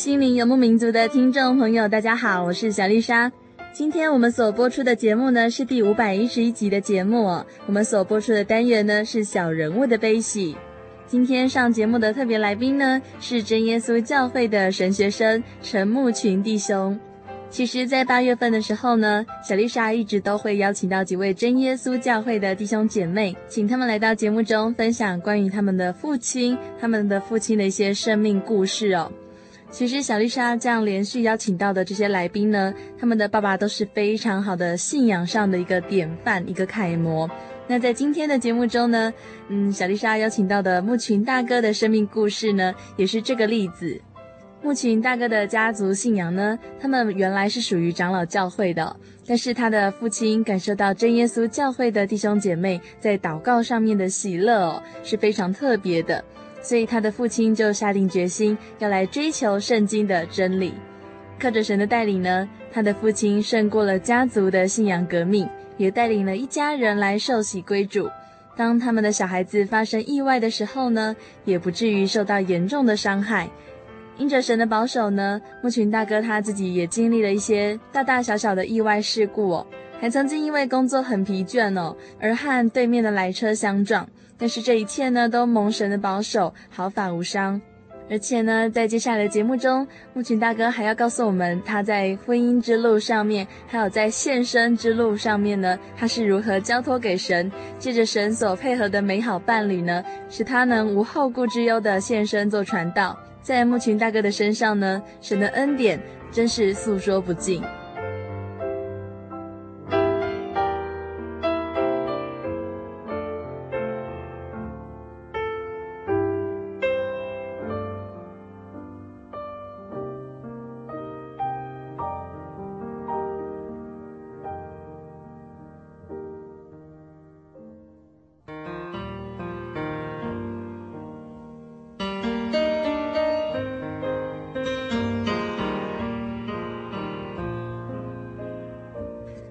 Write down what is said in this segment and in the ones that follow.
心灵游牧民族的听众朋友，大家好，我是小丽莎。今天我们所播出的节目呢，是第五百一十一集的节目。我们所播出的单元呢，是小人物的悲喜。今天上节目的特别来宾呢，是真耶稣教会的神学生陈牧群弟兄。其实，在八月份的时候呢，小丽莎一直都会邀请到几位真耶稣教会的弟兄姐妹，请他们来到节目中分享关于他们的父亲、他们的父亲的一些生命故事哦。其实小丽莎这样连续邀请到的这些来宾呢，他们的爸爸都是非常好的信仰上的一个典范，一个楷模。那在今天的节目中呢，嗯，小丽莎邀请到的牧群大哥的生命故事呢，也是这个例子。牧群大哥的家族信仰呢，他们原来是属于长老教会的，但是他的父亲感受到真耶稣教会的弟兄姐妹在祷告上面的喜乐哦，是非常特别的。所以他的父亲就下定决心要来追求圣经的真理，靠着神的带领呢，他的父亲胜过了家族的信仰革命，也带领了一家人来受洗归主。当他们的小孩子发生意外的时候呢，也不至于受到严重的伤害。因着神的保守呢，牧群大哥他自己也经历了一些大大小小的意外事故哦，还曾经因为工作很疲倦哦，而和对面的来车相撞。但是这一切呢，都蒙神的保守，毫发无伤。而且呢，在接下来的节目中，牧群大哥还要告诉我们，他在婚姻之路上面，还有在献身之路上面呢，他是如何交托给神，借着神所配合的美好伴侣呢，使他能无后顾之忧的献身做传道。在牧群大哥的身上呢，神的恩典真是诉说不尽。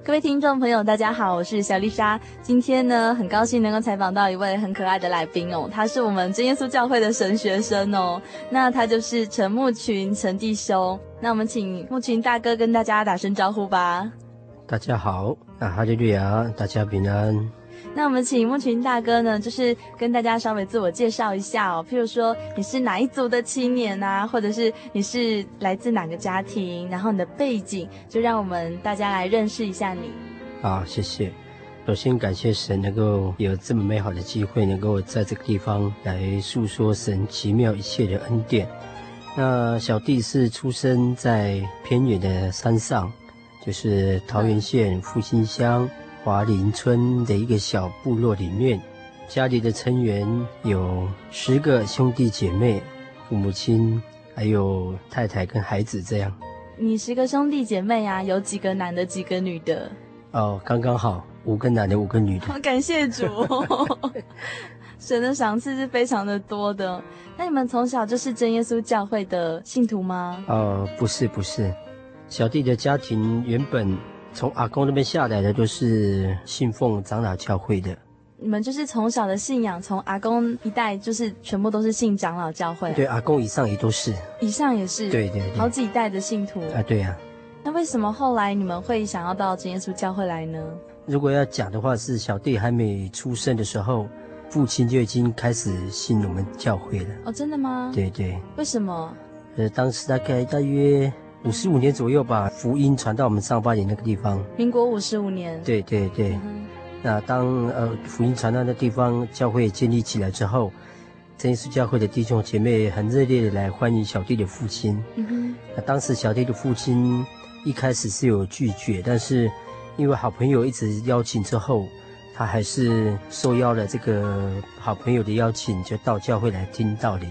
各位听众朋友，大家好，我是小丽莎。今天呢，很高兴能够采访到一位很可爱的来宾哦，他是我们真耶稣教会的神学生哦。那他就是陈木群陈弟兄。那我们请木群大哥跟大家打声招呼吧。大家好，啊，哈利路亚，大家平安。那我们请牧群大哥呢，就是跟大家稍微自我介绍一下哦。譬如说你是哪一族的青年啊，或者是你是来自哪个家庭，然后你的背景，就让我们大家来认识一下你。好，谢谢。首先感谢神能够有这么美好的机会，能够在这个地方来诉说神奇妙一切的恩典。那小弟是出生在偏远的山上，就是桃园县复兴乡。华林村的一个小部落里面，家里的成员有十个兄弟姐妹，父母亲还有太太跟孩子这样。你十个兄弟姐妹啊，有几个男的，几个女的？哦，刚刚好，五个男的，五个女的。好，感谢主，神的赏赐是非常的多的。那你们从小就是真耶稣教会的信徒吗？哦，不是，不是，小弟的家庭原本。从阿公那边下来的都是信奉长老教会的，你们就是从小的信仰，从阿公一代就是全部都是信长老教会。对，阿公以上也都是。以上也是。对对对。好几代的信徒。啊，对呀、啊。那为什么后来你们会想要到真耶稣教会来呢？如果要讲的话，是小弟还没出生的时候，父亲就已经开始信我们教会了。哦，真的吗？对对。为什么？呃，当时大概大约五十五年左右把，福音传到我们上八里那个地方。民国五十五年。对对对。嗯那当呃福音传到那地方，教会建立起来之后，真耶稣教会的弟兄姐妹很热烈的来欢迎小弟的父亲。嗯哼。那当时小弟的父亲一开始是有拒绝，但是因为好朋友一直邀请之后，他还是受邀了这个好朋友的邀请，就到教会来听道理。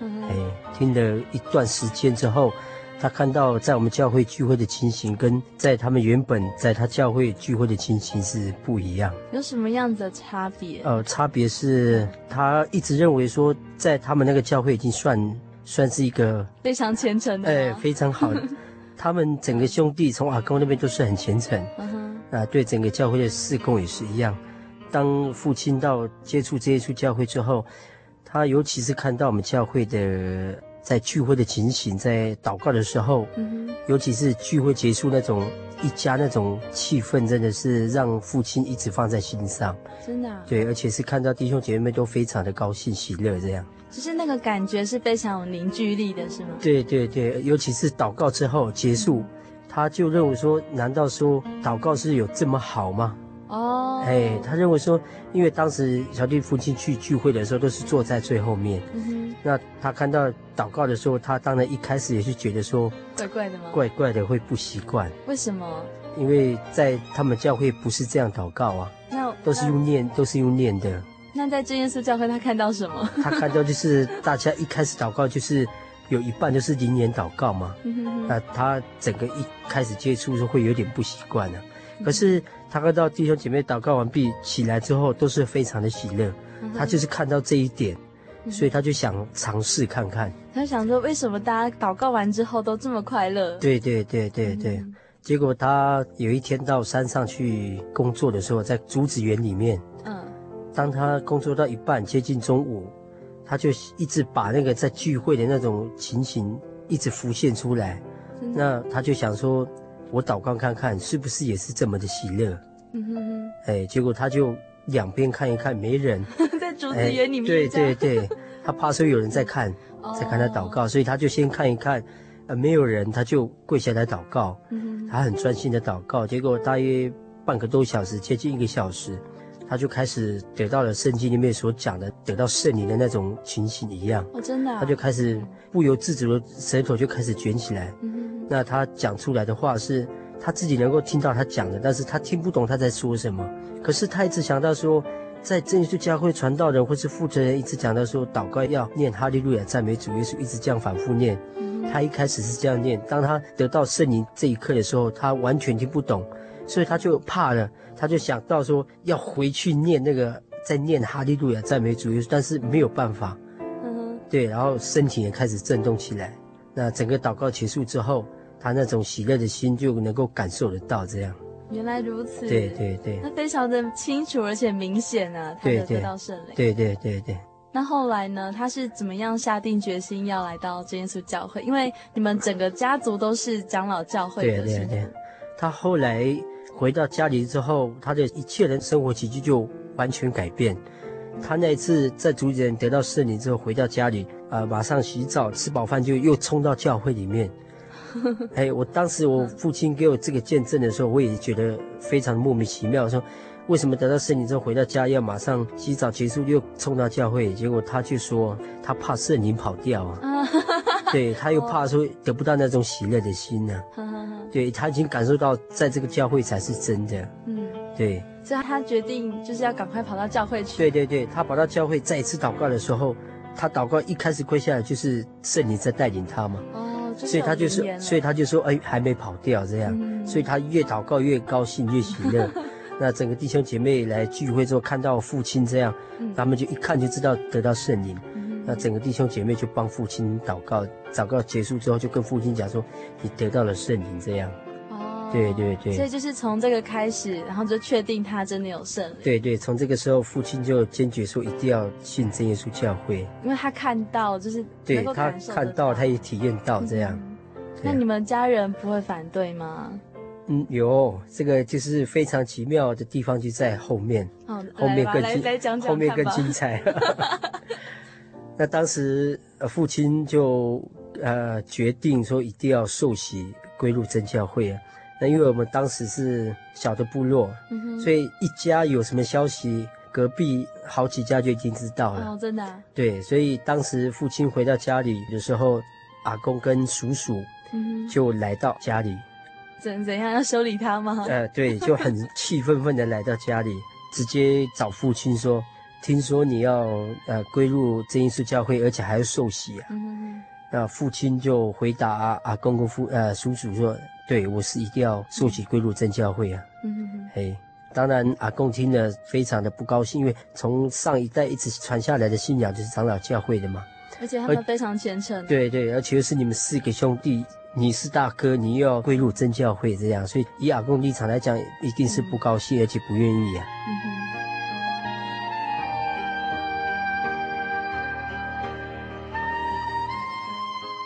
嗯。哎，听了一段时间之后。他看到在我们教会聚会的情形，跟在他们原本在他教会聚会的情形是不一样。有什么样子的差别？呃，差别是他一直认为说，在他们那个教会已经算算是一个非常虔诚的，哎，非常好。他们整个兄弟从阿公那边都是很虔诚，啊，对整个教会的事工也是一样。当父亲到接触这一处教会之后，他尤其是看到我们教会的。在聚会的情形，在祷告的时候，嗯，尤其是聚会结束那种一家那种气氛，真的是让父亲一直放在心上。真的啊？对，而且是看到弟兄姐妹们都非常的高兴喜乐，这样。就是那个感觉是非常有凝聚力的，是吗？对对对，尤其是祷告之后结束，嗯，他就认为说，难道说祷告是有这么好吗？哦，哎，他认为说，因为当时小弟父亲去聚会的时候，都是坐在最后面。嗯。那他看到祷告的时候，他当然一开始也是觉得说怪怪的吗？怪怪的，会不习惯。为什么？因为在他们教会不是这样祷告啊，那都是用念，都是用念的。那在真耶稣教会，他看到什么？他看到就是大家一开始祷告就是有一半都是灵言祷告嘛。那他整个一开始接触的时候会有点不习惯了。可是他看到弟兄姐妹祷告完毕起来之后都是非常的喜乐，他就是看到这一点。所以他就想尝试看看，他想说，为什么大家祷告完之后都这么快乐？对对对对对。嗯、结果他有一天到山上去工作的时候，在竹子园里面，嗯，当他工作到一半，接近中午，他就一直把那个在聚会的那种情形一直浮现出来。那他就想说，我祷告看看，是不是也是这么的喜乐？嗯哼哼。哎，结果他就两边看一看，没人。在竹子园里面，对对对，他怕说有人在看，在看他祷告，所以他就先看一看，呃，没有人，他就跪下来祷告。嗯他很专心的祷告，结果大约半个多小时，接近一个小时，他就开始得到了圣经里面所讲的得到圣灵的那种情形一样。哦，真的。他就开始不由自主的舌头就开始卷起来。那他讲出来的话是他自己能够听到他讲的，但是他听不懂他在说什么。可是他一直想到说。在真耶稣教会传道人或是负责人一直讲到说，祷告要念哈利路亚赞美主耶稣，一直这样反复念。他一开始是这样念，当他得到圣灵这一刻的时候，他完全听不懂，所以他就怕了，他就想到说要回去念那个在念哈利路亚赞美主耶稣，但是没有办法。嗯，对，然后身体也开始震动起来。那整个祷告结束之后，他那种喜乐的心就能够感受得到这样。原来如此，对对对，那非常的清楚而且明显啊，他的得到圣灵。对对对对。那后来呢？他是怎么样下定决心要来到真耶稣教会？因为你们整个家族都是长老教会的。对对对。他后来回到家里之后，他的一切人生活起居就完全改变。他那一次在主人得到圣灵之后，回到家里啊、呃，马上洗澡，吃饱饭就又冲到教会里面。哎，我当时我父亲给我这个见证的时候，我也觉得非常莫名其妙，说为什么得到圣灵之后回到家要马上洗澡结束又冲到教会？结果他就说他怕圣灵跑掉啊，对，他又怕说得不到那种喜乐的心呢、啊，对，他已经感受到在这个教会才是真的，嗯，对，所以他决定就是要赶快跑到教会去。对对对，他跑到教会再一次祷告的时候，他祷告一开始跪下来就是圣灵在带领他嘛。哦所以他就说，所以他就说，哎，还没跑掉这样，嗯、所以他越祷告越高兴，越喜乐。那整个弟兄姐妹来聚会之后，看到父亲这样，嗯、他们就一看就知道得到圣灵。嗯、那整个弟兄姐妹就帮父亲祷告，祷告结束之后就跟父亲讲说，你得到了圣灵这样。哦，对对对。所以就是从这个开始，然后就确定他真的有圣灵。对对，从这个时候，父亲就坚决说一定要信真耶稣教会，因为他看到就是对他看到，他也体验到这样。嗯、那你们家人不会反对吗？嗯，有这个就是非常奇妙的地方就在后面，哦、后面更精，后面更精彩。那当时呃父亲就呃决定说一定要受洗归入真教会啊。那因为我们当时是小的部落，所以一家有什么消息，隔壁好几家就已经知道了。哦，真的啊？对，所以当时父亲回到家里的时候，阿公跟叔叔就来到家里。怎怎样要修理他吗？呃，对，就很气愤愤的来到家里，直接找父亲说：“听说你要呃归入真耶稣教会，而且还要受洗啊。”嗯，那父亲就回答阿阿公公父呃叔叔说：“对，我是一定要受洗归入真教会啊。”嗯嗯，嘿，当然阿公听了非常的不高兴，因为从上一代一直传下来的信仰就是长老教会的嘛，而且他们非常虔诚。对对，而且又是你们四个兄弟。你是大哥，你又要归入真教会，这样，所以以阿公立场来讲，一定是不高兴，而且不愿意啊。嗯、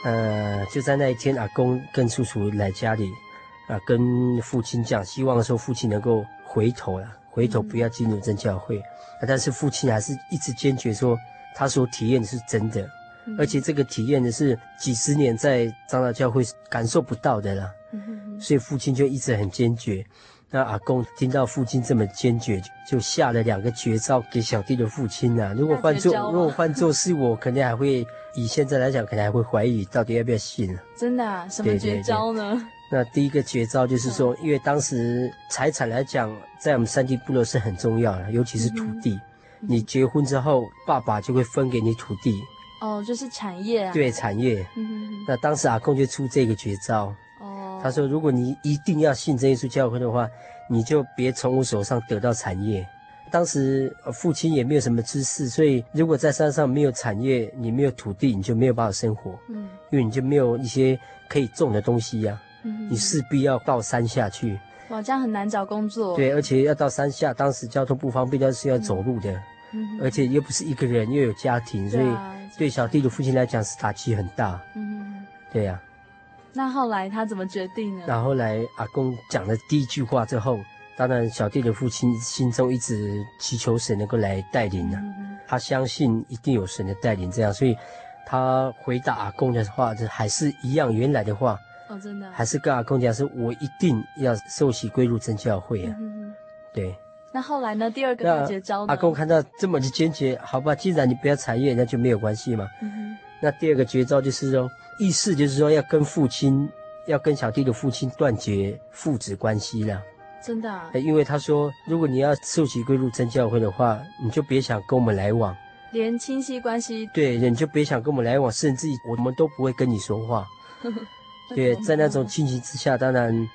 呃，就在那一天，阿公跟叔叔来家里，啊，跟父亲讲，希望说父亲能够回头了，回头不要进入真教会。啊，但是父亲还是一直坚决说，他所体验的是真的。而且这个体验的是几十年在长老教会感受不到的啦，所以父亲就一直很坚决。那阿公听到父亲这么坚决，就下了两个绝招给小弟的父亲呐。如果换做如果换做是我，肯定还会以现在来讲，可能还会怀疑到底要不要信。真的啊？什么绝招呢？对对对。那第一个绝招就是说，因为当时财产来讲，在我们山地部落是很重要的，尤其是土地。你结婚之后，爸爸就会分给你土地。哦，就是产业啊。对，产业。嗯哼哼。那当时阿公就出这个绝招。哦。他说，如果你一定要信真耶稣教会的话，你就别从我手上得到产业。当时父亲也没有什么知识，所以如果在山上没有产业，你没有土地，你就没有办法生活。嗯。因为你就没有一些可以种的东西呀、啊。嗯。你势必要到山下去。哇，这样很难找工作。对，而且要到山下，当时交通不方便，都是要走路的。嗯。而且又不是一个人，又有家庭，所以。对小弟的父亲来讲是打击很大，嗯，对呀、啊。那后来他怎么决定呢？那后来阿公讲了第一句话之后，当然小弟的父亲心中一直祈求神能够来带领呢、啊嗯。他相信一定有神的带领，这样，所以他回答阿公的话，就还是一样原来的话。哦，真的。还是跟阿公讲，是我一定要受洗归入真教会啊。嗯、对。那后来呢？第二个绝招呢？阿公看到这么的坚决，好吧，既然你不要产业，那就没有关系嘛。嗯、那第二个绝招就是说，意思就是说要跟父亲，要跟小弟的父亲断绝父子关系了。真的啊？因为他说，如果你要受洗归入真教会的话，你就别想跟我们来往，连亲戚关系。对，你就别想跟我们来往，甚至我们都不会跟你说话。对，在那种情形之下，当然。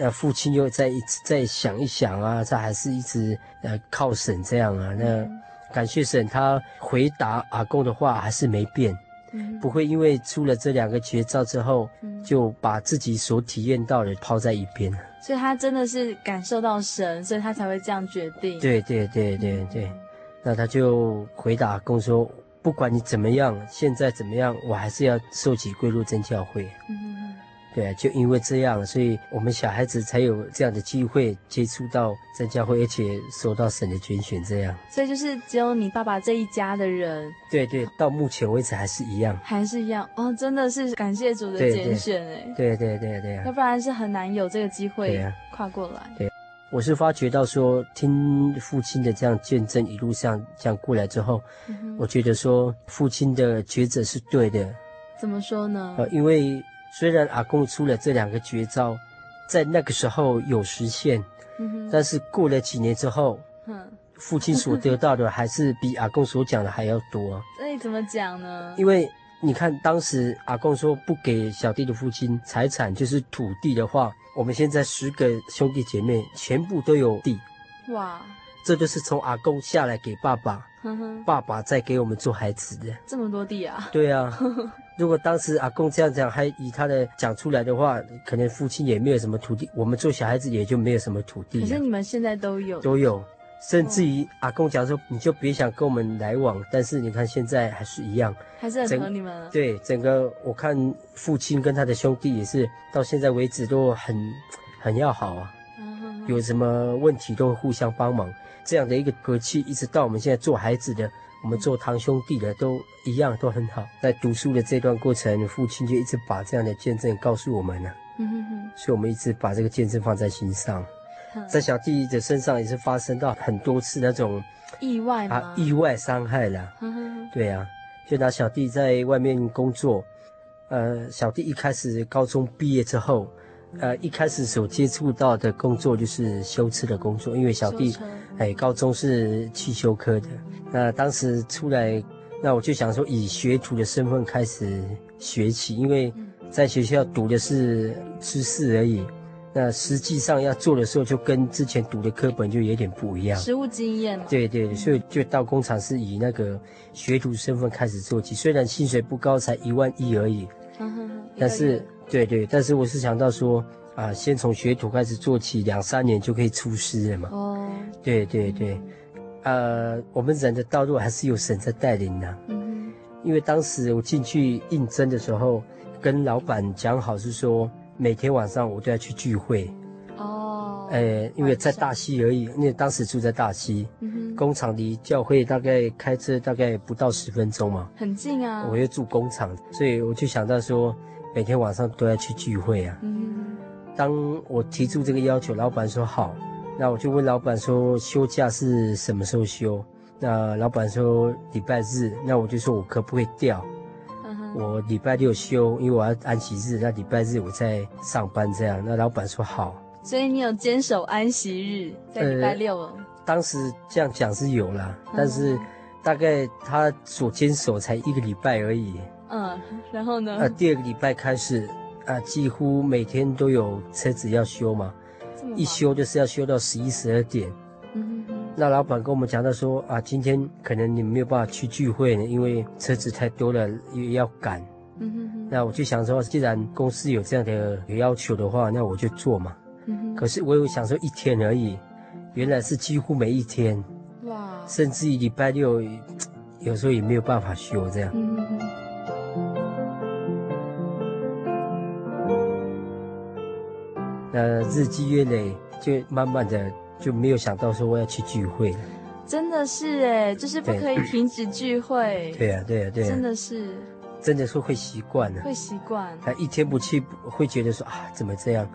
呃，父亲又再一次再想一想啊，他还是一直呃靠神这样啊。那感谢神，他回答阿公的话还是没变，嗯，不会因为出了这两个绝招之后，嗯，就把自己所体验到的抛在一边。所以他真的是感受到神，所以他才会这样决定。对对对对对，嗯，那他就回答阿公说：“不管你怎么样，现在怎么样，我还是要受洗归入真教会。”嗯。对，就因为这样，所以我们小孩子才有这样的机会接触到真教会，而且受到神的拣选，这样。所以就是只有你爸爸这一家的人。对对，到目前为止还是一样。还是一样哦，真的是感谢主的拣选哎。对对对对。要不然是很难有这个机会跨过来。对，我是发觉到说，听父亲的这样见证，一路上这样过来之后，嗯、我觉得说父亲的抉择是对的。怎么说呢？呃，因为。虽然阿公出了这两个绝招，在那个时候有实现，嗯、但是过了几年之后，嗯、父亲所得到的还是比阿公所讲的还要多。那你怎么讲呢？因为你看，当时阿公说不给小弟的父亲财产，就是土地的话，我们现在十个兄弟姐妹全部都有地。哇！这就是从阿公下来给爸爸，爸爸再给我们做孩子的。这么多地啊？对啊。如果当时阿公这样讲，还以他的讲出来的话，可能父亲也没有什么土地，我们做小孩子也就没有什么土地。可是你们现在都有，都有。甚至于阿公讲说，你就别想跟我们来往。但是你看现在还是一样，还是很疼你们。对，整个我看父亲跟他的兄弟也是到现在为止都很很要好啊。有什么问题都会互相帮忙，这样的一个和气，一直到我们现在做孩子的，我们做堂兄弟的都一样都很好。在读书的这段过程，父亲就一直把这样的见证告诉我们了。嗯哼哼，所以我们一直把这个见证放在心上。在小弟的身上也是发生到很多次那种意外啊，意外伤害了。嗯对啊，就拿小弟在外面工作，呃，小弟一开始高中毕业之后，呃，一开始所接触到的工作就是修车的工作，因为小弟哎，高中是汽修科的。那当时出来，那我就想说以学徒的身份开始学起，因为在学校读的是知识而已。那实际上要做的时候，就跟之前读的课本就有点不一样。实务经验。对对，所以就到工厂是以那个学徒身份开始做起，虽然薪水不高，才一万一而已。但是，对对，但是我是想到说啊，先从学徒开始做起，两三年就可以出师了嘛。哦。对对对，呃，我们人的道路还是有神在带领的。嗯。因为当时我进去应征的时候，跟老板讲好是说。每天晚上我都要去聚会，哦，哎，因为在大溪而已，因为当时住在大溪，嗯，工厂离教会大概开车大概不到十分钟嘛，很近啊。我又住工厂，所以我就想到说，每天晚上都要去聚会啊。嗯，当我提出这个要求，老板说好，那我就问老板说休假是什么时候休？那老板说礼拜日，那我就说我可不可以调？我礼拜六休，因为我要安息日。那礼拜日我在上班，这样。那老板说好，所以你有坚守安息日，在礼拜六。呃，当时这样讲是有啦，嗯，但是大概他所坚守才一个礼拜而已。嗯，然后呢？呃，第二个礼拜开始，啊，几乎每天都有车子要修嘛，一修就是要修到十一十二点。那老板跟我们讲到说啊，今天可能你没有办法去聚会呢，因为车子太多了，也要赶。嗯哼哼。那我就想说，既然公司有这样的要求的话，那我就做嘛。嗯哼。可是我有想说一天而已，原来是几乎每一天。哇。甚至于礼拜六，有时候也没有办法修这样。嗯哼哼。那日积月累，就慢慢的。就没有想到说我要去聚会了，真的是哎，就是不可以停止聚会。对呀，对呀，对呀，真的是，真的是会习惯的，会习惯。他一天不去，会觉得说啊，怎么这样？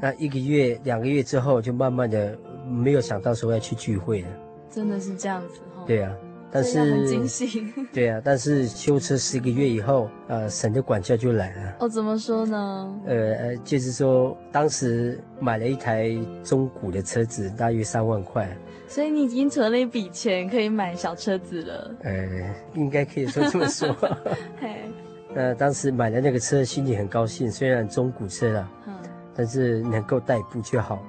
那一个月、两个月之后，就慢慢的没有想到说要去聚会了。真的是这样子哈。对呀。但是很惊喜，对啊，但是修车十个月以后，呃，神的管教就来了。哦，怎么说呢？呃，就是说，当时买了一台中古的车子，大约三万块。所以你已经存了一笔钱，可以买小车子了。呃，应该可以说这么说。嘿，呃，当时买了那个车，心里很高兴，虽然中古车了，嗯，但是能够代步就好。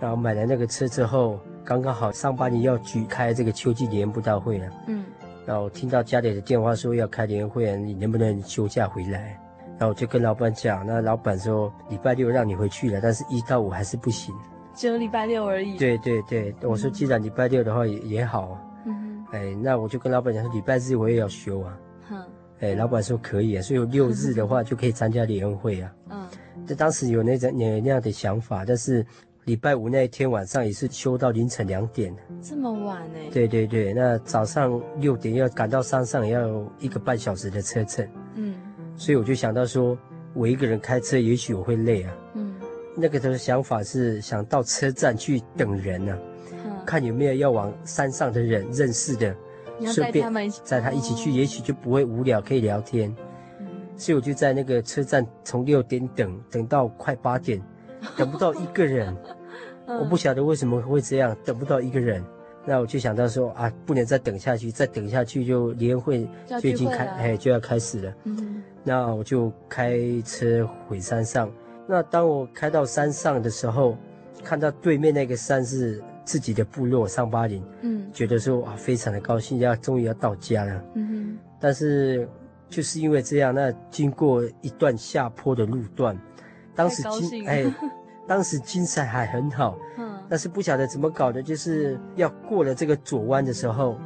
然后买了那个车之后。刚刚好上半年要举开这个秋季联布道会了，嗯，然后听到家里的电话说要开联会，你能不能休假回来？然后我就跟老板讲，那老板说礼拜六让你回去了，但是一到五还是不行，只有礼拜六而已。对对对，我说既然礼拜六的话也也好，嗯，哎，那我就跟老板讲说礼拜日我也要休啊，嗯，哎，老板说可以啊，所以六日的话就可以参加联会啊，嗯，这当时有那种那那样的想法，但是。礼拜五那一天晚上也是休到凌晨两点，这么晚呢？对对对，那早上六点要赶到山上，也要一个半小时的车程。嗯，所以我就想到说，我一个人开车，也许我会累啊。嗯，那个时候想法是想到车站去等人呢、啊，嗯、看有没有要往山上的人认识的，顺便载他一起去，也许就不会无聊，可以聊天。嗯，所以我就在那个车站从六点等，等到快八点。等不到一个人，我不晓得为什么会这样，等不到一个人，那我就想到说啊，不能再等下去，再等下去就联会就已经开，哎，就要开始了。嗯，那我就开车回山上。那当我开到山上的时候，看到对面那个山是自己的部落上巴林，嗯，觉得说啊非常的高兴，要终于要到家了。嗯哼，但是就是因为这样，那经过一段下坡的路段，当时精哎，当时精神还很好，嗯，但是不晓得怎么搞的，就是要过了这个左弯的时候，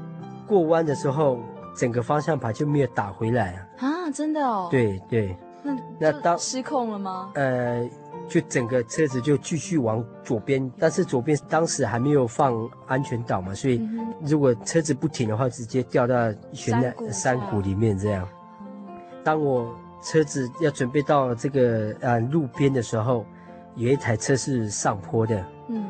过弯的时候，整个方向盘就没有打回来啊。啊，真的哦。对对。那那当失控了吗？呃，就整个车子就继续往左边，但是左边当时还没有放安全岛嘛，所以如果车子不停的话，直接掉到悬在山谷里面这样。当我车子要准备到这个呃路边的时候，有一台车是上坡的。嗯，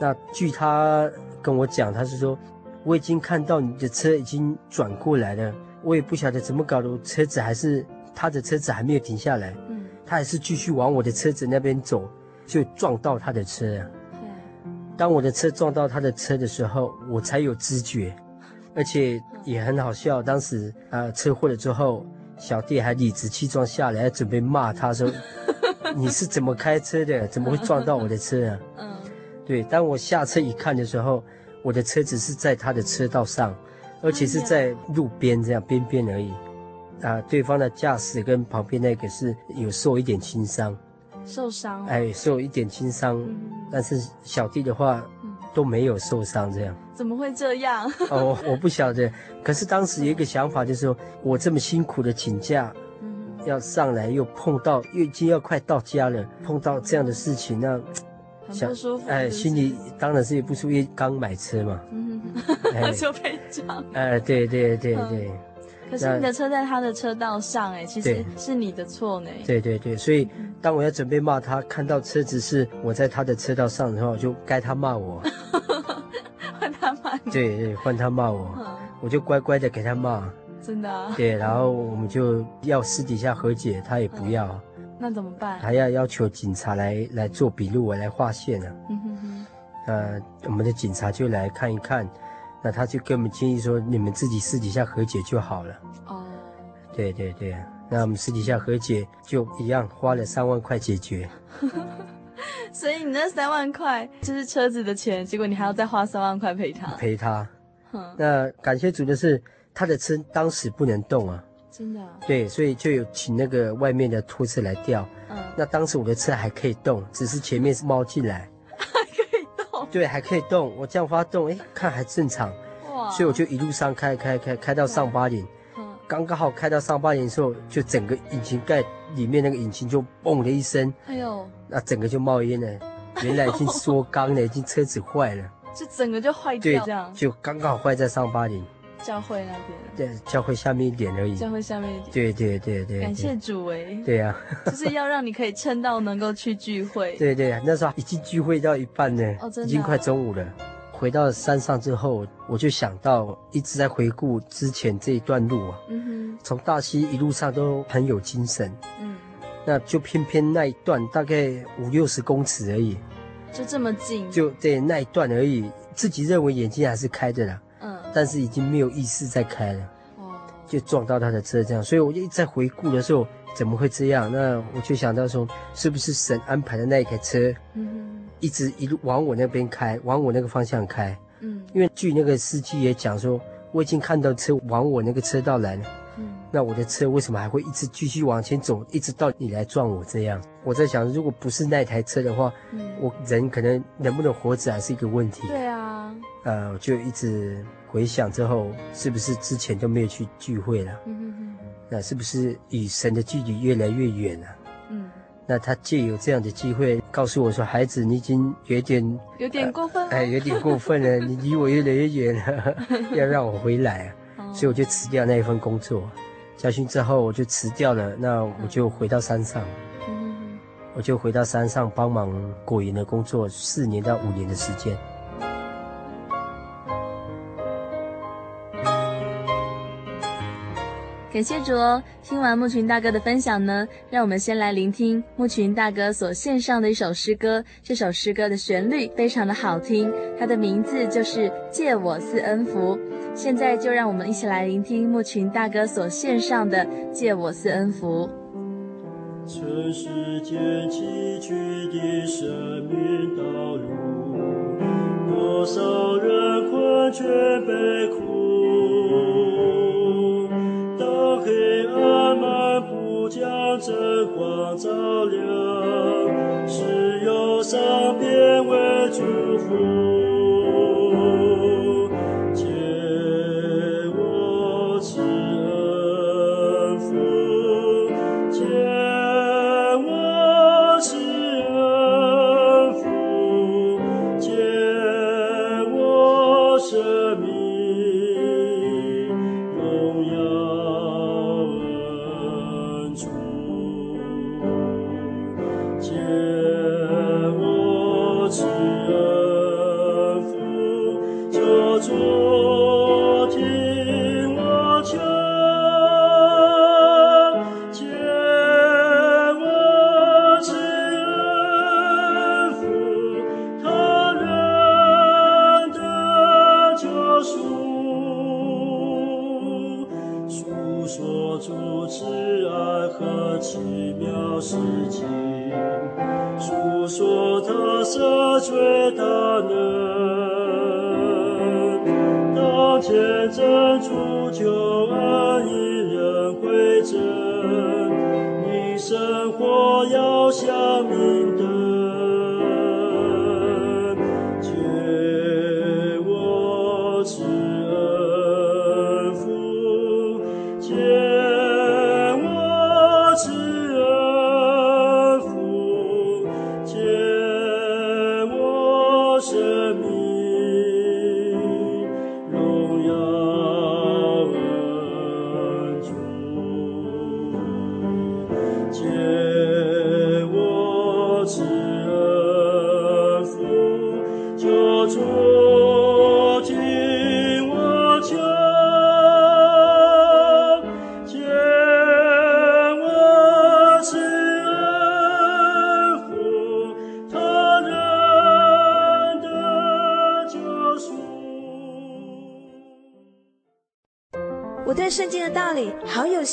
那据他跟我讲，他是说我已经看到你的车已经转过来了，我也不晓得怎么搞的，车子还是。他的车子还没有停下来，嗯，他还是继续往我的车子那边走，就撞到他的车。对，当我的车撞到他的车的时候，我才有知觉，而且也很好笑。当时啊、呃，车祸了之后，小弟还理直气壮下来，准备骂他说：“你是怎么开车的？怎么会撞到我的车啊？” 嗯，对。当我下车一看的时候，我的车子是在他的车道上，而且是在路边这样边边而已。啊，对方的驾驶跟旁边那个是有受一点轻伤，受伤、哦，哎，受一点轻伤，嗯、但是小弟的话、嗯、都没有受伤，这样怎么会这样？哦，我不晓得。可是当时有一个想法，就是说我这么辛苦的请假，嗯，要上来又碰到，又已经要快到家了，碰到这样的事情，那很不舒服。哎，心里当然是也不舒服，因为刚买车嘛，嗯，哎、就被撞。哎，对对对对。对可是你的车在他的车道上，哎，其实是你的错呢。对对对，所以当我要准备骂他，看到车子是我在他的车道上的话，就该他骂我。对对，换他骂我，我就乖乖的给他骂。真的啊？对，然后我们就要私底下和解，他也不要。那怎么办？还要要求警察来来做笔录，我来划线啊。嗯哼哼。呃，我们的警察就来看一看。那他就跟我们建议说，你们自己私底下和解就好了。哦，对对对，那我们私底下和解就一样，花了三万块解决。所以你那三万块就是车子的钱，结果你还要再花三万块赔他。赔他。那感谢主的是，他的车当时不能动啊。真的。对，所以就有请那个外面的拖车来吊。嗯。那当时我的车还可以动，只是前面是猫进来。对，还可以动。我这样发动，哎，看还正常。哇！所以我就一路上开开开开到上八点，刚刚好开到上八点的时候，就整个引擎盖里面那个引擎就嘣的一声，哎呦，那整个就冒烟了。原来已经缩缸了，已经车子坏了，就整个就坏掉，这样就刚刚好坏在上八点。教会那边，对，教会下面一点而已。教会下面一点，对对对对。感谢主哎。对呀，就是要让你可以撑到能够去聚会。对对，那时候已经聚会到一半呢，哦，真的，已经快中午了。回到山上之后，我就想到一直在回顾之前这一段路啊，嗯哼，从大溪一路上都很有精神，嗯，那就偏偏那一段大概五六十公尺而已，就这么近，就对那一段而已，自己认为眼睛还是开的啦。但是已经没有意识在开了，哦，就撞到他的车这样，所以我就一直在回顾的时候，怎么会这样？那我就想到说，是不是神安排的那一台车，嗯哼，一直一路往我那边开，往我那个方向开，嗯，因为据那个司机也讲说，我已经看到车往我那个车道来了，嗯，那我的车为什么还会一直继续往前走，一直到你来撞我这样？我在想，如果不是那台车的话，嗯，我人可能能不能活着还是一个问题。对啊，呃，我就一直。回想之后，是不是之前都没有去聚会了？嗯嗯嗯。那是不是与神的距离越来越远了？嗯。那他借有这样的机会告诉我说：“孩子，你已经有点有点过分了。”哎，有点过分了，你离我越来越远了，要让我回来啊！所以我就辞掉那一份工作。教训之后，我就辞掉了。那我就回到山上。我就回到山上帮忙果园的工作，四年到五年的时间。感谢主哦！听完牧群大哥的分享呢，让我们先来聆听牧群大哥所献上的一首诗歌。这首诗歌的旋律非常的好听，它的名字就是《借我四恩福》。现在就让我们一起来聆听牧群大哥所献上的《借我四恩福》。尘世间崎岖的生命道路。多少人困倦悲苦，当黑暗漫布，将灯光照亮，使忧伤变为祝福。知。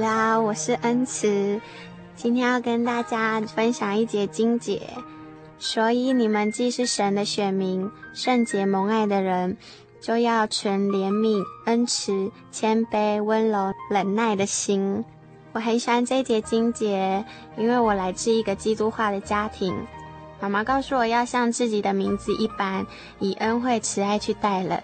我是恩慈，今天要跟大家分享一节经节。所以你们既是神的选民，圣洁蒙爱的人，就要存怜悯、恩慈、谦卑、温柔、忍耐的心。我很喜欢这节经节，因为我来自一个基督化的家庭。妈妈告诉我要像自己的名字一般，以恩惠慈爱去待人。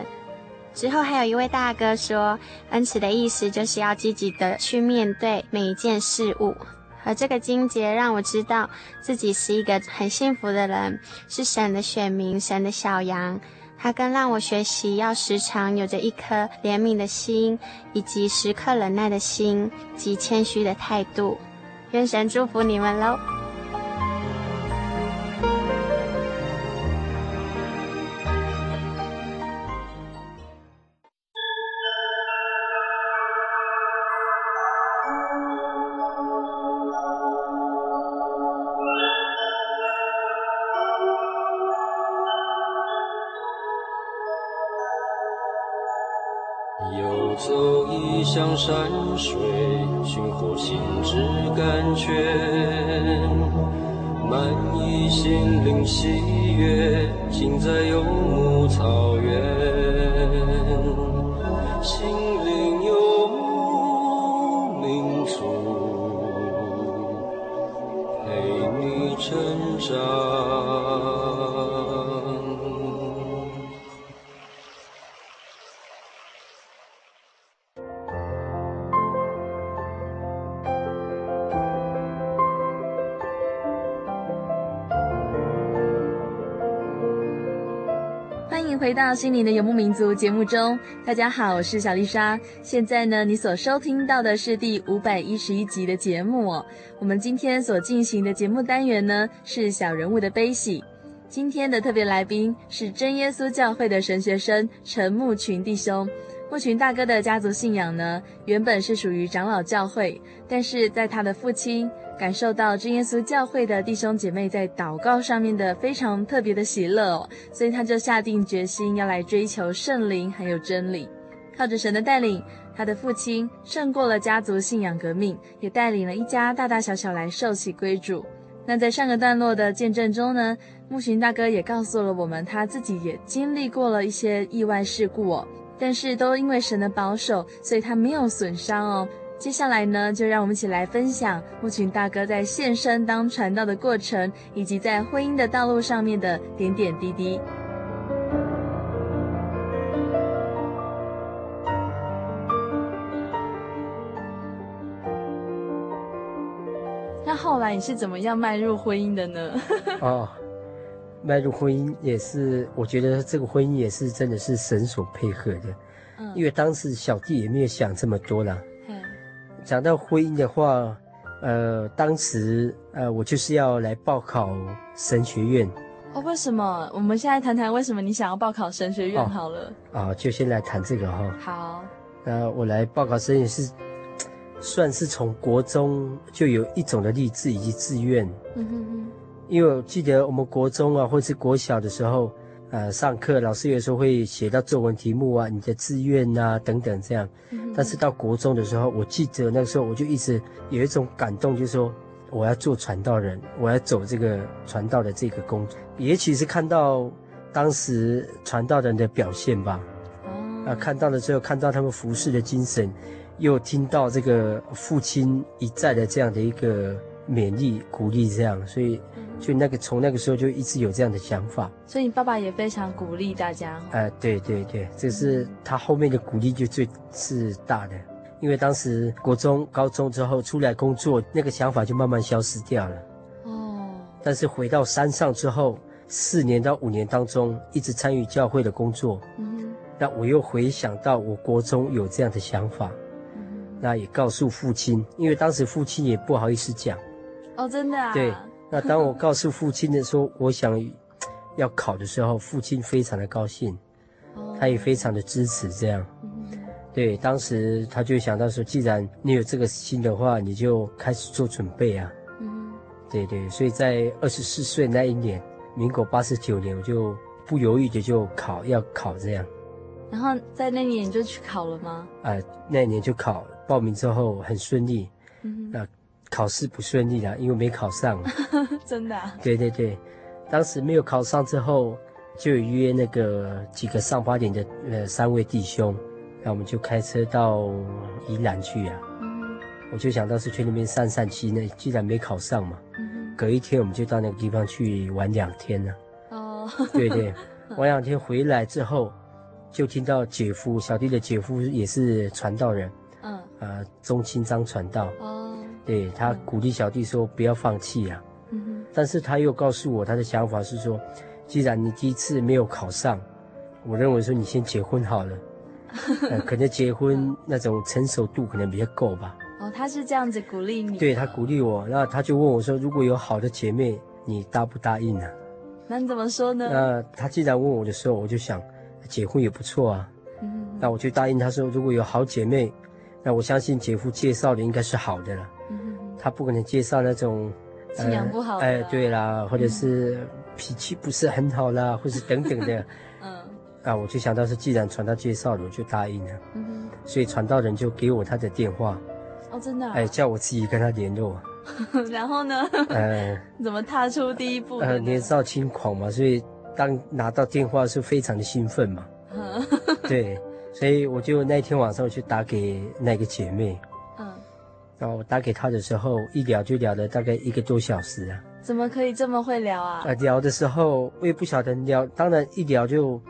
之后还有一位大哥说，恩慈的意思就是要积极的去面对每一件事物。而这个金节让我知道自己是一个很幸福的人，是神的选民，神的小羊。他更让我学习要时常有着一颗怜悯的心，以及时刻忍耐的心及谦虚的态度。愿神祝福你们喽。到心灵的游牧民族节目中，大家好，我是小丽莎。现在呢，你所收听到的是第五百一十一集的节目。我们今天所进行的节目单元呢，是小人物的悲喜。今天的特别来宾是真耶稣教会的神学生陈牧群弟兄。牧群大哥的家族信仰呢，原本是属于长老教会，但是在他的父亲。感受到真耶稣教会的弟兄姐妹在祷告上面的非常特别的喜乐哦，所以他就下定决心要来追求圣灵还有真理。靠着神的带领，他的父亲胜过了家族信仰革命，也带领了一家大大小小来受洗归主。那在上个段落的见证中呢，牧寻大哥也告诉了我们，他自己也经历过了一些意外事故哦，但是都因为神的保守，所以他没有损伤哦。接下来呢，就让我们一起来分享牧群大哥在献身当传道的过程，以及在婚姻的道路上面的点点滴滴。那后来你是怎么样迈入婚姻的呢？哦，迈入婚姻也是，我觉得这个婚姻也是真的是神所配合的，嗯，因为当时小弟也没有想这么多啦。讲到婚姻的话，呃，当时呃，我就是要来报考神学院。哦，为什么？我们现在谈谈为什么你想要报考神学院好了。啊、哦哦，就先来谈这个哈、哦。好。那，我来报考神学是，算是从国中就有一种的立志以及志愿。嗯哼哼。因为我记得我们国中啊，或是国小的时候。呃，上课老师有时候会写到作文题目啊，你的志愿啊等等这样。嗯。但是到国中的时候，我记得那个时候我就一直有一种感动，就是说我要做传道人，我要走这个传道的这个工作。也许是看到当时传道人的表现吧。哦。啊，看到了之后，看到他们服侍的精神，又听到这个父亲一再的这样的一个勉励鼓励，这样，所以。就那个从那个时候就一直有这样的想法，所以你爸爸也非常鼓励大家。哎、呃，对对对，这是他后面的鼓励就最是大的，因为当时国中、高中之后出来工作，那个想法就慢慢消失掉了。哦。但是回到山上之后，四年到五年当中一直参与教会的工作。嗯。那我又回想到我国中有这样的想法，嗯。那也告诉父亲，因为当时父亲也不好意思讲。哦，真的啊。对。那当我告诉父亲的时候，我想要考的时候，父亲非常的高兴，他也非常的支持这样。对，当时他就想到说，既然你有这个心的话，你就开始做准备啊。嗯对对，所以在二十四岁那一年，民国八十九年，我就不犹豫的就考，要考这样。然后在那年就去考了吗？啊、呃，那一年就考，报名之后很顺利。嗯那。考试不顺利啦，因为没考上。真的、啊？对对对，当时没有考上之后，就约那个几个上八点的呃三位弟兄，那我们就开车到宜兰去啊。嗯。我就想到是去那边散散心，呢既然没考上嘛，嗯，隔一天我们就到那个地方去玩两天啊。哦。对对，玩两天回来之后，就听到姐夫小弟的姐夫也是传道人。嗯。啊、呃，钟清章传道。哦。对，他鼓励小弟说不要放弃啊，嗯，但是他又告诉我他的想法是说，既然你第一次没有考上，我认为说你先结婚好了，呃，可能结婚那种成熟度可能比较够吧。哦，他是这样子鼓励你。对，他鼓励我，那他就问我说，如果有好的姐妹，你答不答应呢？那你怎么说呢？那他既然问我的时候，我就想结婚也不错啊，嗯，那我就答应他说，如果有好姐妹，那我相信姐夫介绍的应该是好的了。他不可能介绍那种 信仰不好的，哎，对啦，或者是脾气不是很好啦，嗯、或是等等的，嗯，啊，我就想到是，既然传道介绍了，我就答应了，嗯哼，所以传道人就给我他的电话，哦，真的、啊，哎，叫我自己跟他联络，然后呢，呃，怎么踏出第一步？呃，年少轻狂嘛，所以当拿到电话是非常的兴奋嘛，对，所以我就那天晚上我去打给那个姐妹。然后我打给他的时候，一聊就聊了大概一个多小时啊。怎么可以这么会聊啊？啊，聊的时候我也不晓得聊，当然一聊就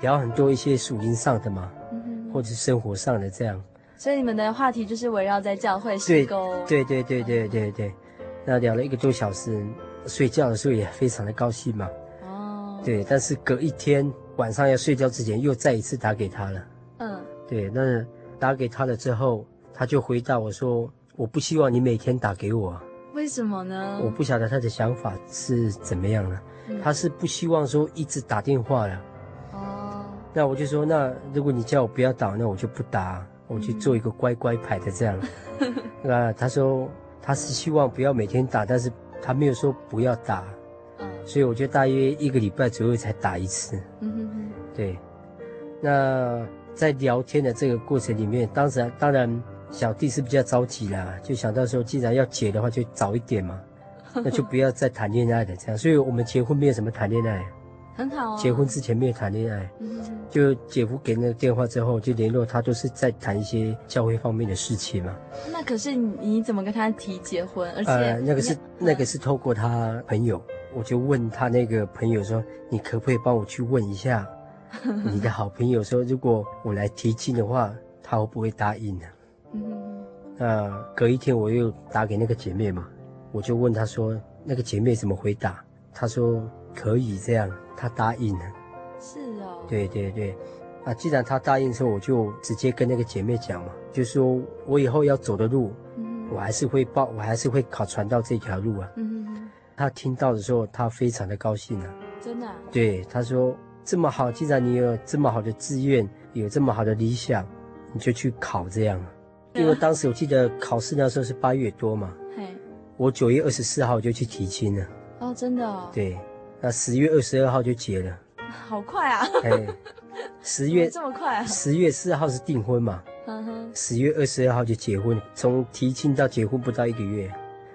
聊很多一些属灵上的嘛，嗯哼，或者生活上的这样。所以你们的话题就是围绕在教会事工。对对对对对对对。那聊了一个多小时，睡觉的时候也非常的高兴嘛。哦。对，但是隔一天晚上要睡觉之前，又再一次打给他了。嗯。对，那打给他了之后，他就回答我说：“我不希望你每天打给我。”为什么呢？我不晓得他的想法是怎么样了。嗯。他是不希望说一直打电话了。哦。那我就说，那如果你叫我不要打，那我就不打，我去做一个乖乖牌的这样。嗯。那他说。他是希望不要每天打，但是他没有说不要打，嗯，所以我就大约一个礼拜左右才打一次，嗯哼哼，对。那在聊天的这个过程里面，当时当然小弟是比较着急啦，就想到说，既然要结的话，就早一点嘛，那就不要再谈恋爱的这样。所以我们结婚没有什么谈恋爱。很好啊。结婚之前没有谈恋爱，嗯，就姐夫给那个电话之后就联络他，都是在谈一些教会方面的事情嘛。那可是你你怎么跟他提结婚？而且呃，那个是那个是透过他朋友，我就问他那个朋友说，你可不可以帮我去问一下你的好朋友说，如果我来提亲的话，他会不会答应呢？嗯，那隔一天我又打给那个姐妹嘛，我就问她说，那个姐妹怎么回答？她说可以这样。她答应了，是哦，对对对，啊，既然她答应之后，我就直接跟那个姐妹讲嘛，就说我以后要走的路，嗯，我还是会报，我还是会考传到这条路啊。嗯哼，他听到的时候，她非常的高兴啊，真的啊？对，她说这么好，既然你有这么好的志愿，有这么好的理想，你就去考这样。因为当时我记得考试那时候是八月多嘛，嘿，我九月二十四号就去提亲了。哦，真的哦？对。那十月二十二号就结了，好快啊！哎，十月这么快啊？十月四号是订婚嘛？嗯哼，十月二十二号就结婚，从提亲到结婚不到一个月，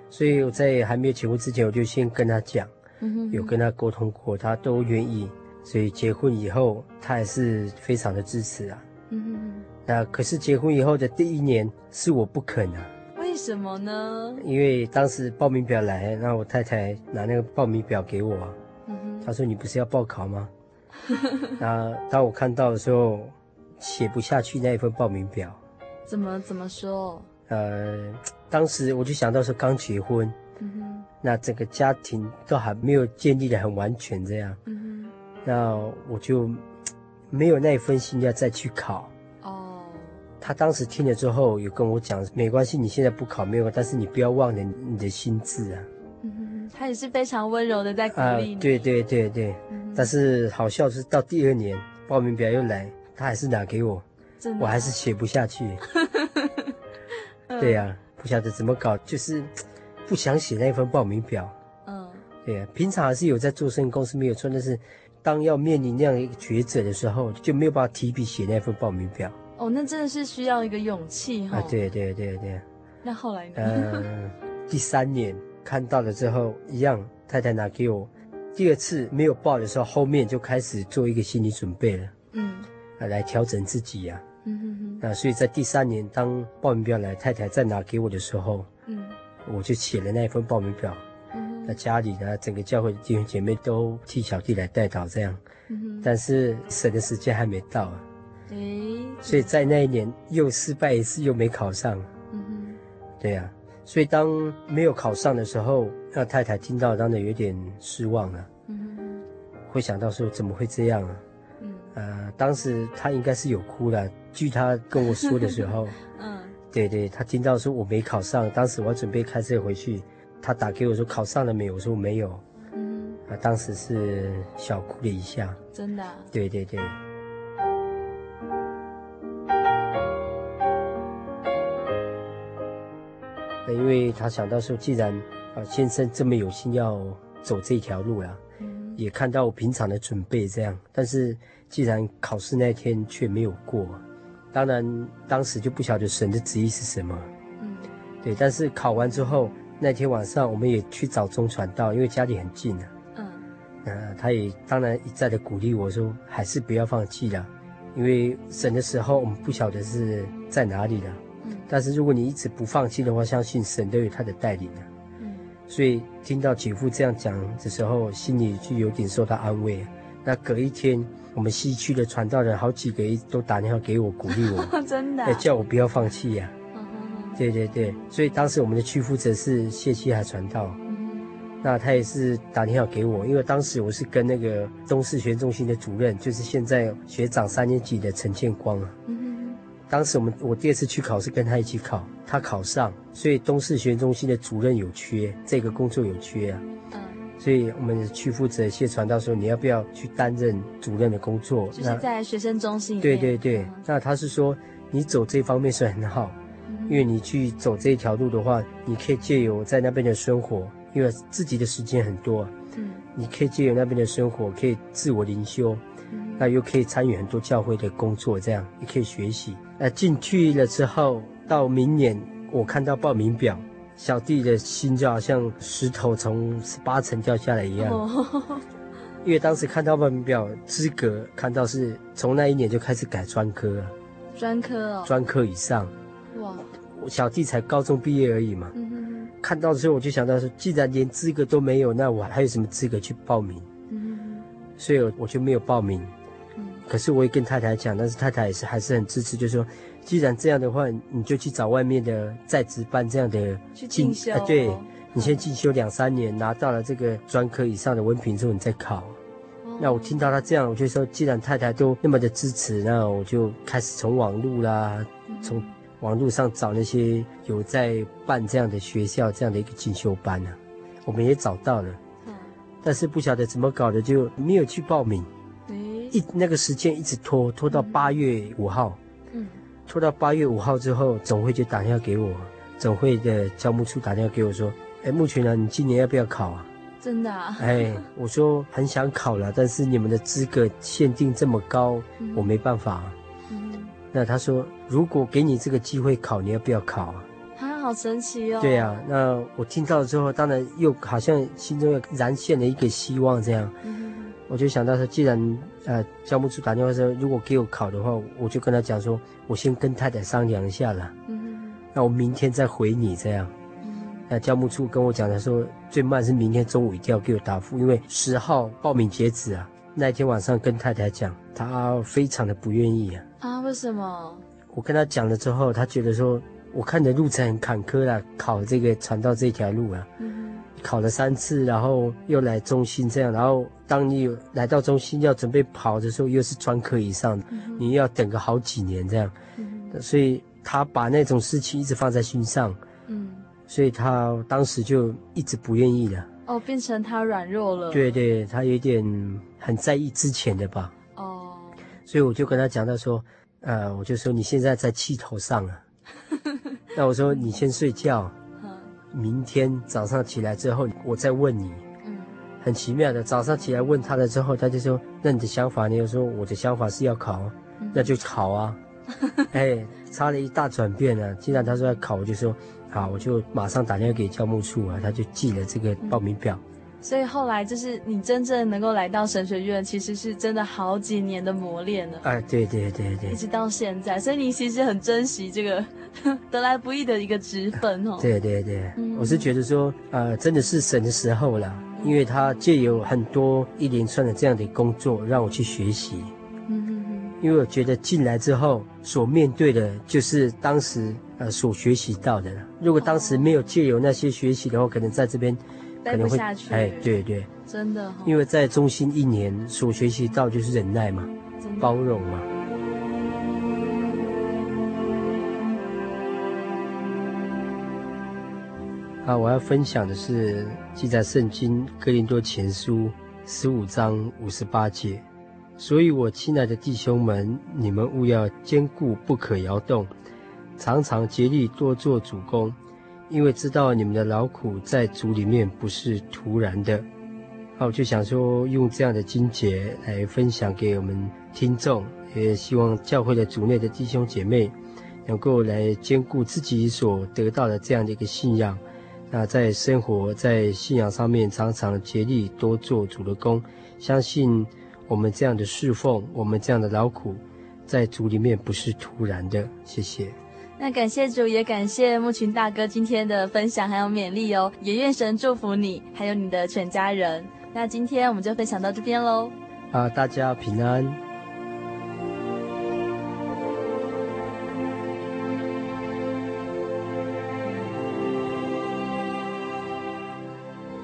所以我在还没有结婚之前，我就先跟他讲，嗯哼，有跟他沟通过，他都愿意，所以结婚以后他还是非常的支持啊。嗯哼，那可是结婚以后的第一年是我不肯啊。为什么呢？因为当时报名表来，那我太太拿那个报名表给我。她说：“你不是要报考吗？” 那当我看到的时候，写不下去那一份报名表。怎么怎么说？呃，当时我就想到说刚结婚，那整个家庭都还没有建立的很完全，这样，那我就没有那一份心要再去考。哦。他当时听了之后，有跟我讲：“没关系，你现在不考没有，但是你不要忘了你的心智啊。”嗯他也是非常温柔的在鼓励你。啊，对对对对，嗯、但是好笑是到第二年报名表又来，他还是拿给我，真的，我还是写不下去。对呀、啊，不晓得怎么搞，就是不想写那份报名表。嗯，对呀、啊，平常还是有在做生意公司没有错，但是当要面临那样一个抉择的时候，就没有办法提笔写那份报名表。哦，那真的是需要一个勇气哈。啊，对对对对。那后来呢？嗯、呃，第三年。看到了之后，一样太太拿给我。第二次没有报的时候，后面就开始做一个心理准备了。嗯，啊，来调整自己呀、啊。嗯哼哼。那所以在第三年，当报名表来，太太再拿给我的时候，嗯，我就写了那一份报名表。嗯。那家里呢，整个教会弟兄姐妹都替小弟来代祷，这样。嗯哼。但是神的时间还没到啊。诶、欸。所以在那一年又失败一次，又没考上。嗯哼。对呀、啊。所以当没有考上的时候，那太太听到当然有点失望了，嗯哼，会想到说怎么会这样啊？嗯，呃，当时她应该是有哭了。据她跟我说的时候，嗯，对对，她听到说我没考上，当时我准备开车回去，她打给我说考上了没有？我说没有，嗯，啊，当时是小哭了一下，真的，对对对。因为他想到说，既然啊先生这么有心要走这条路了，嗯，也看到我平常的准备这样，但是既然考试那天却没有过，当然当时就不晓得神的旨意是什么，嗯，对，但是考完之后那天晚上我们也去找中传道，因为家里很近啊，嗯，呃，他也当然一再的鼓励我说，还是不要放弃了，因为神的时候我们不晓得是在哪里了。但是如果你一直不放弃的话，相信神都有他的带领的。嗯，所以听到姐夫这样讲的时候，心里就有点受到安慰。那隔一天，我们西区的传道人好几个都打电话给我，鼓励我，真的、啊，叫我不要放弃呀、啊。嗯哼对对对，所以当时我们的区负责是谢希海传道。那他也是打电话给我，因为当时我是跟那个东势学中心的主任，就是现在学长三年级的陈建光啊。嗯哼。当时我们我第二次去考是跟他一起考，他考上，所以东势学中心的主任有缺，这个工作有缺啊。嗯。所以我们区负责谢传道说，你要不要去担任主任的工作？就是在学生中心。对对对，嗯、那他是说你走这方面是很好，嗯、因为你去走这条路的话，你可以借由在那边的生活。因为自己的时间很多，嗯，你可以借由那边的生活，可以自我灵修，嗯，那又可以参与很多教会的工作，这样也可以学习。那进去了之后，到明年我看到报名表，小弟的心就好像石头从十八层掉下来一样。哦，因为当时看到报名表资格，看到是从那一年就开始改专科了，专科哦，专科以上。哇，我小弟才高中毕业而已嘛。嗯看到的时候，我就想到说，既然连资格都没有，那我还有什么资格去报名？嗯，所以我就没有报名。嗯，可是我也跟太太讲，但是太太也是还是很支持，就是说，既然这样的话，你就去找外面的在职班这样的去进修。啊，对，你先进修两三年，拿到了这个专科以上的文凭之后，你再考。哦。那我听到他这样，我就说，既然太太都那么的支持，那我就开始从网路啦，从。网络上找那些有在办这样的学校，这样的一个进修班呢、啊，我们也找到了，嗯，但是不晓得怎么搞的，就没有去报名，一那个时间一直拖拖到八月五号，嗯，拖到八月五号之后，总会就打电话给我，总会的教务处打电话给我说，哎，木群啊，你今年要不要考啊？真的啊？哎，我说 很想考了，但是你们的资格限定这么高，嗯、我没办法。嗯那他说，如果给你这个机会考，你要不要考啊？啊，好神奇哦！对呀、啊，那我听到了之后，当然又好像心中又燃现了一个希望，这样，嗯、我就想到说，既然呃教务处打电话说，如果给我考的话，我就跟他讲说，我先跟太太商量一下了，嗯，那我明天再回你这样，嗯，那教务处跟我讲的说，最慢是明天中午一定要给我答复，因为十号报名截止啊。那天晚上跟太太讲，她非常的不愿意啊。啊，为什么？我跟他讲了之后，他觉得说，我看的路程很坎坷啦，考这个传道这条路啊，嗯，考了三次，然后又来中心这样，然后当你有来到中心要准备跑的时候，又是专科以上，嗯，你要等个好几年这样，嗯，所以他把那种事情一直放在心上，嗯，所以他当时就一直不愿意了。哦，变成他软弱了。对对，他有点很在意之前的吧。哦。所以我就跟他讲到说，呃，我就说你现在在气头上了，那我说你先睡觉，明天早上起来之后我再问你。嗯，很奇妙的，早上起来问他了之后，他就说，那你的想法你又说我的想法是要考，那就考啊。哎，差了一大转变啊。既然他说要考，我就说好，我就马上打电话给教务处啊，他就寄了这个报名表。所以后来就是你真正能够来到神学院，其实是真的好几年的磨练了。哎，对对对对，一直到现在，所以你其实很珍惜这个 得来不易的一个职分哦。对对对，嗯、我是觉得说，呃，真的是神的时候了，因为他借有很多一连串的这样的工作让我去学习。嗯嗯嗯。因为我觉得进来之后所面对的就是当时呃所学习到的了。如果当时没有借由那些学习的话，可能在这边。待不下去，哎，对对，真的、哦，因为在中心一年所学习到就是忍耐嘛，包容嘛。啊，我要分享的是记载圣经哥林多前书十五章五十八节，所以我亲爱的弟兄们，你们务要坚固，不可摇动，常常竭力多做主工。因为知道你们的劳苦在主里面不是徒然的，好，我就想说用这样的经节来分享给我们听众，也希望教会的主内的弟兄姐妹能够来兼顾自己所得到的这样的一个信仰，那在生活在信仰上面常常竭力多做主的工，相信我们这样的侍奉，我们这样的劳苦，在主里面不是徒然的。谢谢。那感谢主，也感谢牧群大哥今天的分享还有勉励哦，也愿神祝福你，还有你的全家人。那今天我们就分享到这边喽。啊，大家平安。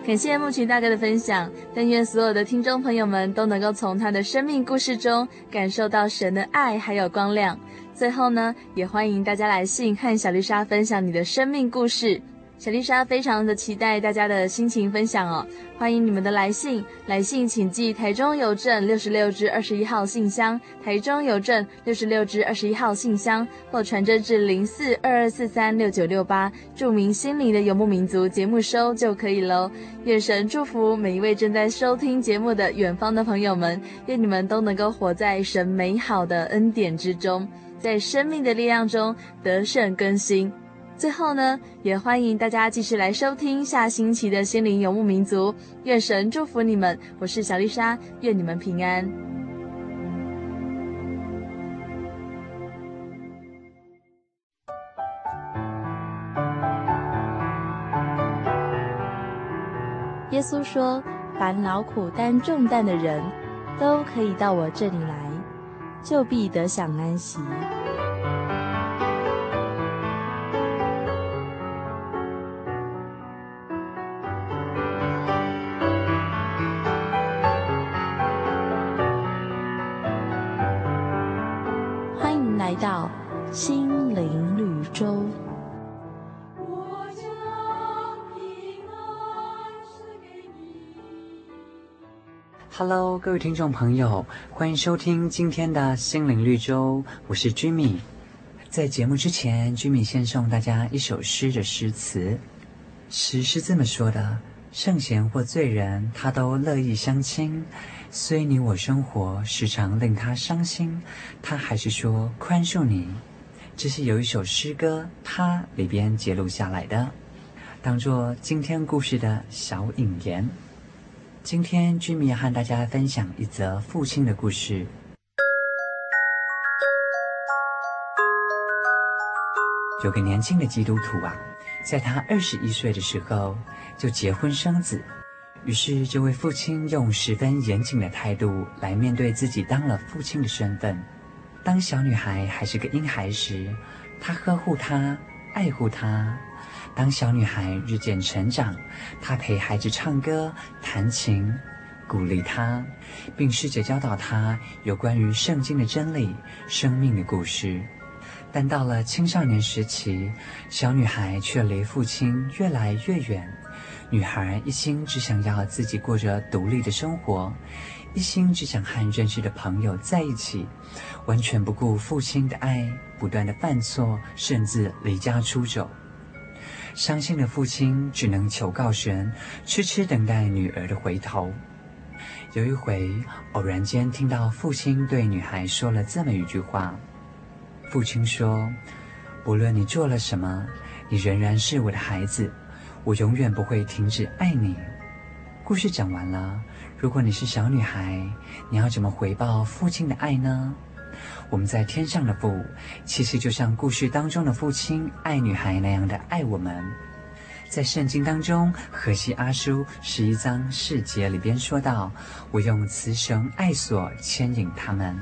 感谢牧群大哥的分享，但愿所有的听众朋友们都能够从他的生命故事中感受到神的爱还有光亮。最后呢，也欢迎大家来信和小丽莎分享你的生命故事。小丽莎非常的期待大家的心情分享哦，欢迎你们的来信，来信请寄台中邮政六十六至二十一号信箱，台中邮政六十六至二十一号信箱，或传真至零四二二四三六九六八，注明心灵的游牧民族节目收就可以喽。愿神祝福每一位正在收听节目的远方的朋友们，愿你们都能够活在神美好的恩典之中，在生命的力量中得胜更新。最后呢，也欢迎大家继续来收听下星期的心灵游牧民族。愿神祝福你们，我是小丽莎，愿你们平安。耶稣说：“凡劳苦担重担的人，都可以到我这里来，就必得享安息。”欢迎来到新 Hello，各位听众朋友，欢迎收听今天的心灵绿洲，我是 Jimmy。在节目之前，Jimmy 先送大家一首诗的诗词。诗是这么说的：圣贤或罪人，他都乐意相亲。虽你我生活时常令他伤心，他还是说宽恕你。这是有一首诗歌，它里边节录下来的，当做今天故事的小引言。今天居民要和大家分享一则父亲的故事。有个年轻的基督徒啊，在他二十一岁的时候就结婚生子。于是，这位父亲用十分严谨的态度来面对自己当了父亲的身份。当小女孩还是个婴孩时，他呵护她，爱护她；当小女孩日渐成长，她陪孩子唱歌、弹琴，鼓励她，并试着教导她有关于圣经的真理、生命的故事。但到了青少年时期，小女孩却离父亲越来越远。女孩一心只想要自己过着独立的生活，一心只想和认识的朋友在一起，完全不顾父亲的爱，不断的犯错，甚至离家出走。伤心的父亲只能求告神，痴痴等待女儿的回头。有一回，偶然间听到父亲对女孩说了这么一句话：“父亲说，不论你做了什么，你仍然是我的孩子。”我永远不会停止爱你。故事讲完了。如果你是小女孩，你要怎么回报父亲的爱呢？我们在天上的父，其实就像故事当中的父亲爱女孩那样的爱我们。在圣经当中，何西阿书十一章四节里边说道：“我用慈绳爱索牵引他们。”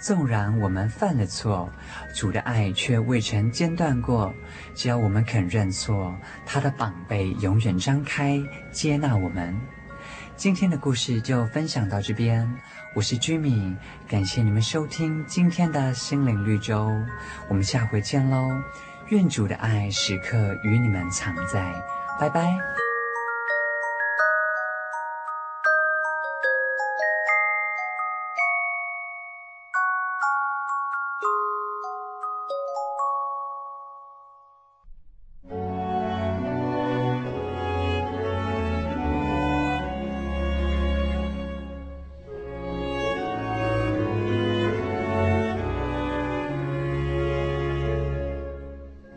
纵然我们犯了错，主的爱却未曾间断过。只要我们肯认错，他的膀臂永远张开，接纳我们。今天的故事就分享到这边，我是居米，感谢你们收听今天的心灵绿洲，我们下回见喽。愿主的爱时刻与你们常在，拜拜。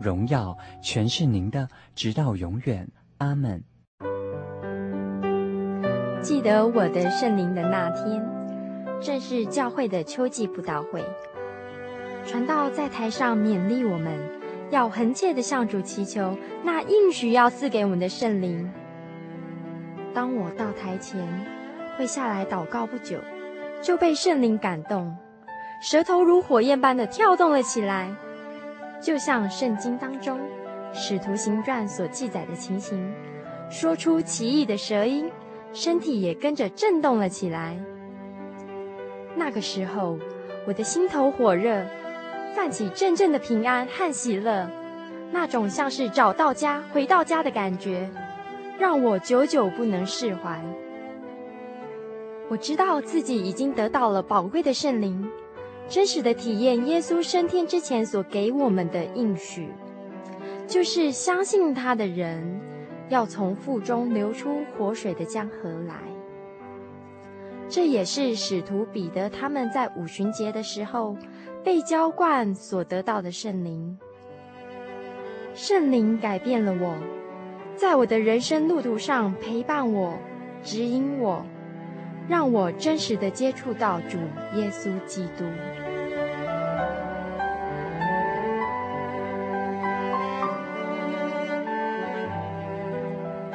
荣耀，全是您的，直到永远。阿门。记得我的圣灵的那天，正是教会的秋季布道会，传道在台上勉励我们，要恒切的向主祈求那应许要赐给我们的圣灵。当我到台前，会下来祷告不久，就被圣灵感动，舌头如火焰般的跳动了起来，就像圣经当中《使徒行传》所记载的情形，说出奇异的舌音，身体也跟着震动了起来。那个时候，我的心头火热，泛起阵阵的平安和喜乐，那种像是找到家、回到家的感觉。让我久久不能释怀。我知道自己已经得到了宝贵的圣灵，真实的体验耶稣升天之前所给我们的应许，就是相信他的人要从腹中流出活水的江河来。这也是使徒彼得他们在五旬节的时候被浇灌所得到的圣灵。圣灵改变了我。在我的人生路途上陪伴我、指引我，让我真实的接触到主耶稣基督。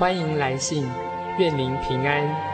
欢迎来信，愿您平安。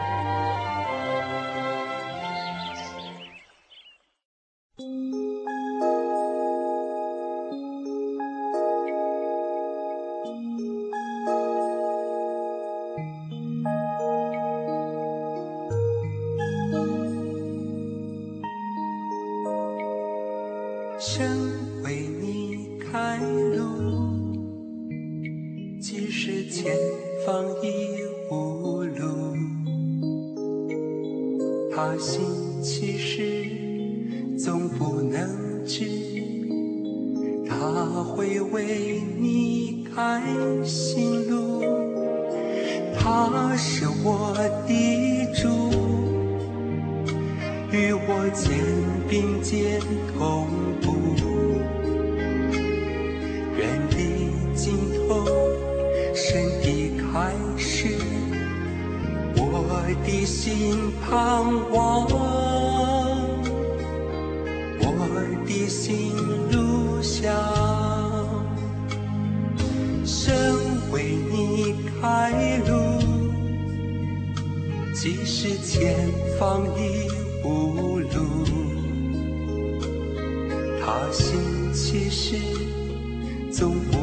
终。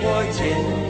我的